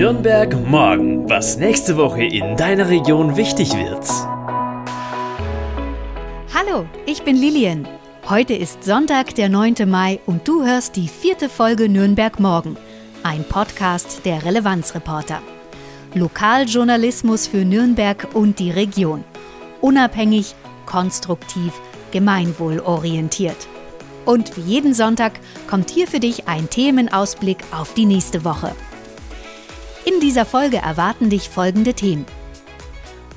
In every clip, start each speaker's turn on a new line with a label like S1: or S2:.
S1: Nürnberg morgen, was nächste Woche in deiner Region wichtig wird.
S2: Hallo, ich bin Lilian. Heute ist Sonntag, der 9. Mai und du hörst die vierte Folge Nürnberg morgen, ein Podcast der Relevanzreporter. Lokaljournalismus für Nürnberg und die Region. Unabhängig, konstruktiv, gemeinwohlorientiert. Und wie jeden Sonntag kommt hier für dich ein Themenausblick auf die nächste Woche. In dieser Folge erwarten dich folgende Themen.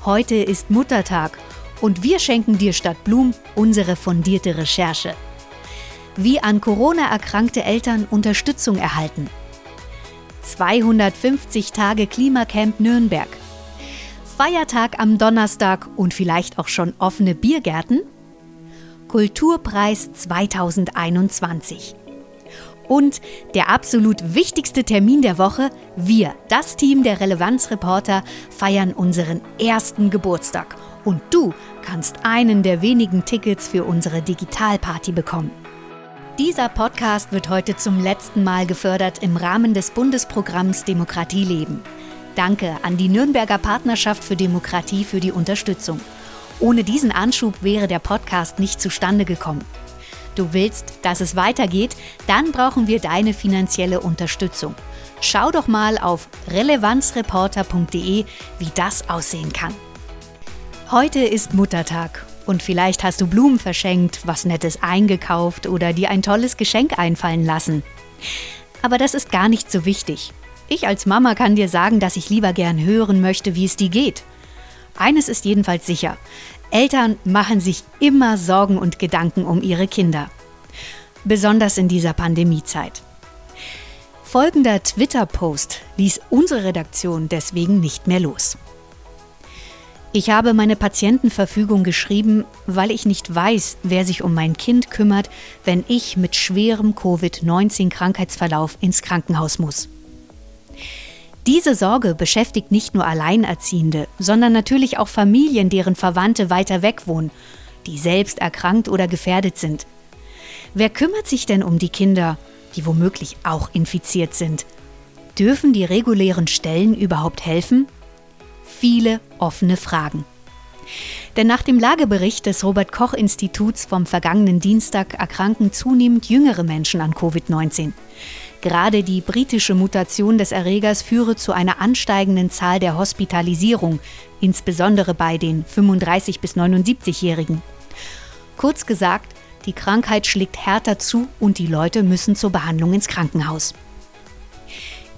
S2: Heute ist Muttertag und wir schenken dir statt Blum unsere fundierte Recherche. Wie an Corona erkrankte Eltern Unterstützung erhalten. 250 Tage Klimacamp Nürnberg. Feiertag am Donnerstag und vielleicht auch schon offene Biergärten? Kulturpreis 2021. Und der absolut wichtigste Termin der Woche, wir, das Team der Relevanzreporter, feiern unseren ersten Geburtstag. Und du kannst einen der wenigen Tickets für unsere Digitalparty bekommen. Dieser Podcast wird heute zum letzten Mal gefördert im Rahmen des Bundesprogramms Demokratie leben. Danke an die Nürnberger Partnerschaft für Demokratie für die Unterstützung. Ohne diesen Anschub wäre der Podcast nicht zustande gekommen. Du willst, dass es weitergeht? Dann brauchen wir deine finanzielle Unterstützung. Schau doch mal auf relevanzreporter.de, wie das aussehen kann. Heute ist Muttertag und vielleicht hast du Blumen verschenkt, was Nettes eingekauft oder dir ein tolles Geschenk einfallen lassen. Aber das ist gar nicht so wichtig. Ich als Mama kann dir sagen, dass ich lieber gern hören möchte, wie es dir geht. Eines ist jedenfalls sicher. Eltern machen sich immer Sorgen und Gedanken um ihre Kinder. Besonders in dieser Pandemiezeit. Folgender Twitter-Post ließ unsere Redaktion deswegen nicht mehr los. Ich habe meine Patientenverfügung geschrieben, weil ich nicht weiß, wer sich um mein Kind kümmert, wenn ich mit schwerem Covid-19-Krankheitsverlauf ins Krankenhaus muss. Diese Sorge beschäftigt nicht nur Alleinerziehende, sondern natürlich auch Familien, deren Verwandte weiter weg wohnen, die selbst erkrankt oder gefährdet sind. Wer kümmert sich denn um die Kinder, die womöglich auch infiziert sind? Dürfen die regulären Stellen überhaupt helfen? Viele offene Fragen. Denn nach dem Lagebericht des Robert Koch Instituts vom vergangenen Dienstag erkranken zunehmend jüngere Menschen an Covid-19. Gerade die britische Mutation des Erregers führe zu einer ansteigenden Zahl der Hospitalisierung, insbesondere bei den 35 bis 79-Jährigen. Kurz gesagt, die Krankheit schlägt härter zu und die Leute müssen zur Behandlung ins Krankenhaus.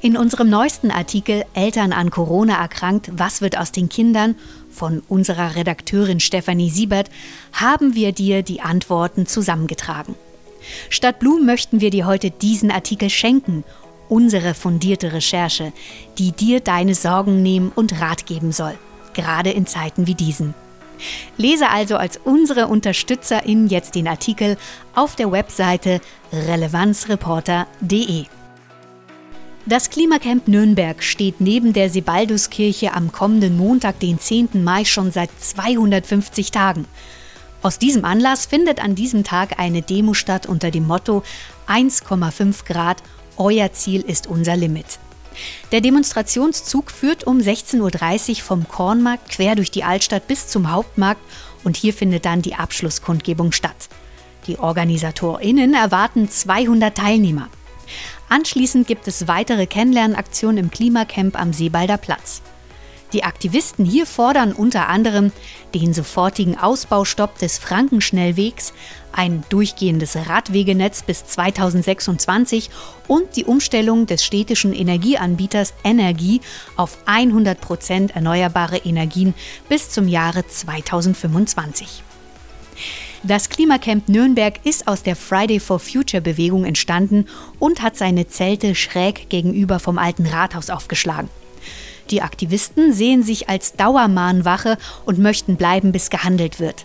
S2: In unserem neuesten Artikel Eltern an Corona erkrankt, was wird aus den Kindern von unserer Redakteurin Stefanie Siebert haben wir dir die Antworten zusammengetragen. Statt Blumen möchten wir dir heute diesen Artikel schenken, unsere fundierte Recherche, die dir deine Sorgen nehmen und Rat geben soll, gerade in Zeiten wie diesen. Lese also als unsere Unterstützerin jetzt den Artikel auf der Webseite relevanzreporter.de. Das Klimacamp Nürnberg steht neben der Sebalduskirche am kommenden Montag, den 10. Mai, schon seit 250 Tagen. Aus diesem Anlass findet an diesem Tag eine Demo statt unter dem Motto 1,5 Grad, euer Ziel ist unser Limit. Der Demonstrationszug führt um 16.30 Uhr vom Kornmarkt quer durch die Altstadt bis zum Hauptmarkt und hier findet dann die Abschlusskundgebung statt. Die OrganisatorInnen erwarten 200 Teilnehmer. Anschließend gibt es weitere Kennenlernaktionen im Klimacamp am Seebalder Platz. Die Aktivisten hier fordern unter anderem den sofortigen Ausbaustopp des Frankenschnellwegs, ein durchgehendes Radwegenetz bis 2026 und die Umstellung des städtischen Energieanbieters Energie auf 100 Prozent erneuerbare Energien bis zum Jahre 2025. Das Klimacamp Nürnberg ist aus der Friday for Future Bewegung entstanden und hat seine Zelte schräg gegenüber vom alten Rathaus aufgeschlagen. Die Aktivisten sehen sich als Dauermahnwache und möchten bleiben, bis gehandelt wird.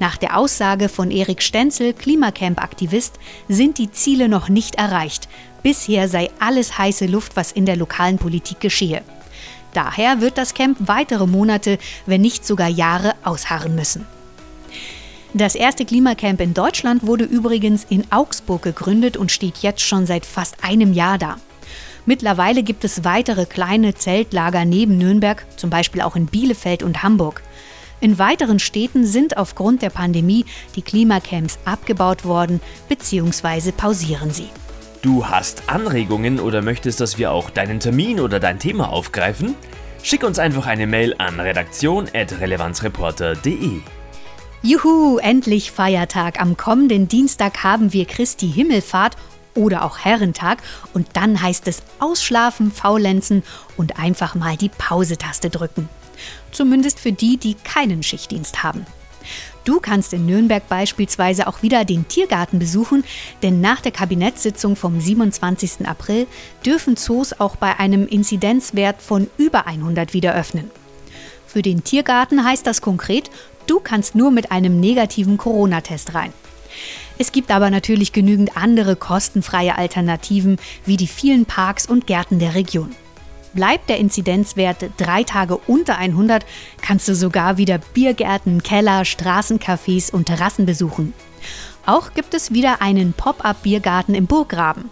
S2: Nach der Aussage von Erik Stenzel, Klimacamp-Aktivist, sind die Ziele noch nicht erreicht. Bisher sei alles heiße Luft, was in der lokalen Politik geschehe. Daher wird das Camp weitere Monate, wenn nicht sogar Jahre ausharren müssen. Das erste Klimacamp in Deutschland wurde übrigens in Augsburg gegründet und steht jetzt schon seit fast einem Jahr da. Mittlerweile gibt es weitere kleine Zeltlager neben Nürnberg, zum Beispiel auch in Bielefeld und Hamburg. In weiteren Städten sind aufgrund der Pandemie die Klimacamps abgebaut worden bzw. pausieren sie.
S1: Du hast Anregungen oder möchtest, dass wir auch deinen Termin oder dein Thema aufgreifen? Schick uns einfach eine Mail an redaktion.relevanzreporter.de.
S2: Juhu, endlich Feiertag. Am kommenden Dienstag haben wir Christi Himmelfahrt oder auch Herrentag und dann heißt es ausschlafen, faulenzen und einfach mal die Pause-Taste drücken. Zumindest für die, die keinen Schichtdienst haben. Du kannst in Nürnberg beispielsweise auch wieder den Tiergarten besuchen, denn nach der Kabinettssitzung vom 27. April dürfen Zoos auch bei einem Inzidenzwert von über 100 wieder öffnen. Für den Tiergarten heißt das konkret, du kannst nur mit einem negativen Corona-Test rein. Es gibt aber natürlich genügend andere kostenfreie Alternativen wie die vielen Parks und Gärten der Region. Bleibt der Inzidenzwert drei Tage unter 100, kannst du sogar wieder Biergärten, Keller, Straßencafés und Terrassen besuchen. Auch gibt es wieder einen Pop-up-Biergarten im Burggraben.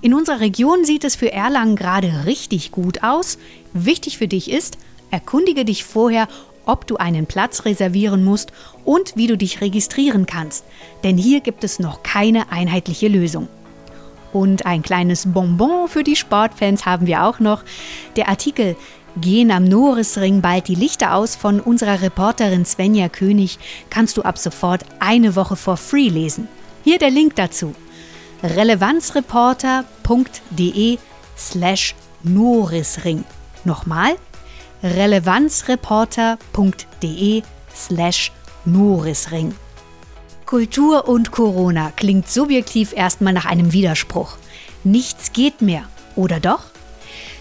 S2: In unserer Region sieht es für Erlangen gerade richtig gut aus. Wichtig für dich ist, erkundige dich vorher, ob du einen Platz reservieren musst und wie du dich registrieren kannst, denn hier gibt es noch keine einheitliche Lösung. Und ein kleines Bonbon für die Sportfans haben wir auch noch. Der Artikel Gehen am Norisring bald die Lichter aus von unserer Reporterin Svenja König kannst du ab sofort eine Woche for free lesen. Hier der Link dazu. relevanzreporter.de slash Norisring. Nochmal relevanzreporter.de slash Norisring. Kultur und Corona klingt subjektiv erstmal nach einem Widerspruch. Nichts geht mehr, oder doch?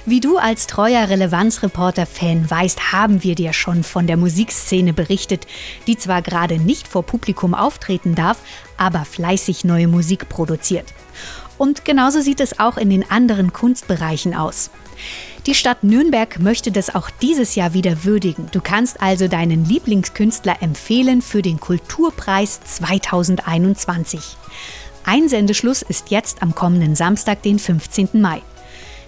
S2: Wie du als treuer Relevanzreporter-Fan weißt, haben wir dir schon von der Musikszene berichtet, die zwar gerade nicht vor Publikum auftreten darf, aber fleißig neue Musik produziert. Und genauso sieht es auch in den anderen Kunstbereichen aus. Die Stadt Nürnberg möchte das auch dieses Jahr wieder würdigen. Du kannst also deinen Lieblingskünstler empfehlen für den Kulturpreis 2021. Einsendeschluss ist jetzt am kommenden Samstag, den 15. Mai.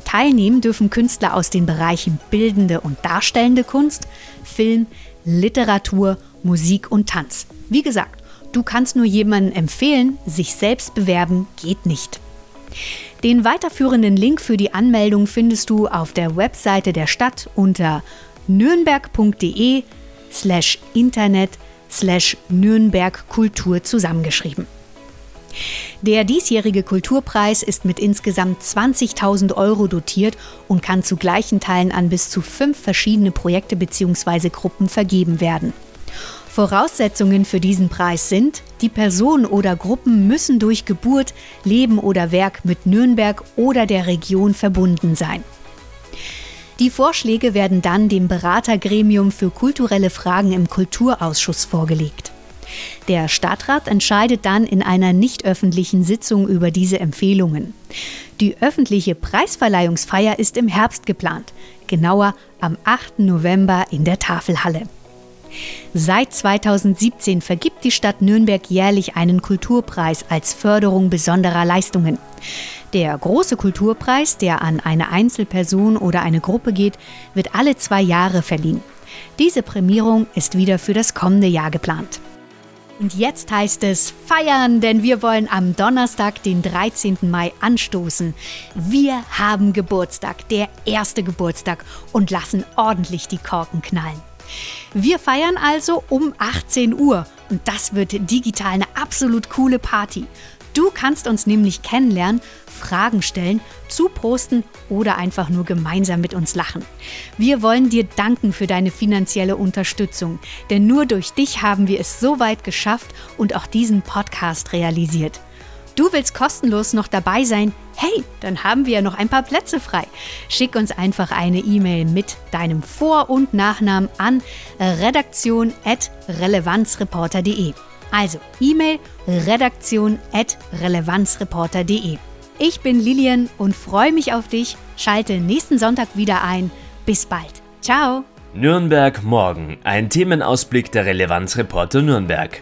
S2: Teilnehmen dürfen Künstler aus den Bereichen bildende und darstellende Kunst, Film, Literatur, Musik und Tanz. Wie gesagt, du kannst nur jemanden empfehlen, sich selbst bewerben geht nicht. Den weiterführenden Link für die Anmeldung findest du auf der Webseite der Stadt unter nürnberg.de slash internet slash Nürnberg Kultur zusammengeschrieben. Der diesjährige Kulturpreis ist mit insgesamt 20.000 Euro dotiert und kann zu gleichen Teilen an bis zu fünf verschiedene Projekte bzw. Gruppen vergeben werden. Voraussetzungen für diesen Preis sind, die Person oder Gruppen müssen durch Geburt, Leben oder Werk mit Nürnberg oder der Region verbunden sein. Die Vorschläge werden dann dem Beratergremium für kulturelle Fragen im Kulturausschuss vorgelegt. Der Stadtrat entscheidet dann in einer nicht öffentlichen Sitzung über diese Empfehlungen. Die öffentliche Preisverleihungsfeier ist im Herbst geplant, genauer am 8. November in der Tafelhalle. Seit 2017 vergibt die Stadt Nürnberg jährlich einen Kulturpreis als Förderung besonderer Leistungen. Der große Kulturpreis, der an eine Einzelperson oder eine Gruppe geht, wird alle zwei Jahre verliehen. Diese Prämierung ist wieder für das kommende Jahr geplant. Und jetzt heißt es feiern, denn wir wollen am Donnerstag, den 13. Mai, anstoßen. Wir haben Geburtstag, der erste Geburtstag und lassen ordentlich die Korken knallen. Wir feiern also um 18 Uhr und das wird digital eine absolut coole Party. Du kannst uns nämlich kennenlernen, Fragen stellen, zuprosten oder einfach nur gemeinsam mit uns lachen. Wir wollen dir danken für deine finanzielle Unterstützung, denn nur durch dich haben wir es so weit geschafft und auch diesen Podcast realisiert. Du willst kostenlos noch dabei sein? Hey, dann haben wir ja noch ein paar Plätze frei. Schick uns einfach eine E-Mail mit deinem Vor- und Nachnamen an redaktion.relevanzreporter.de. Also E-Mail redaktion.relevanzreporter.de. Ich bin Lilian und freue mich auf dich. Schalte nächsten Sonntag wieder ein. Bis bald. Ciao.
S1: Nürnberg morgen. Ein Themenausblick der Relevanzreporter Nürnberg.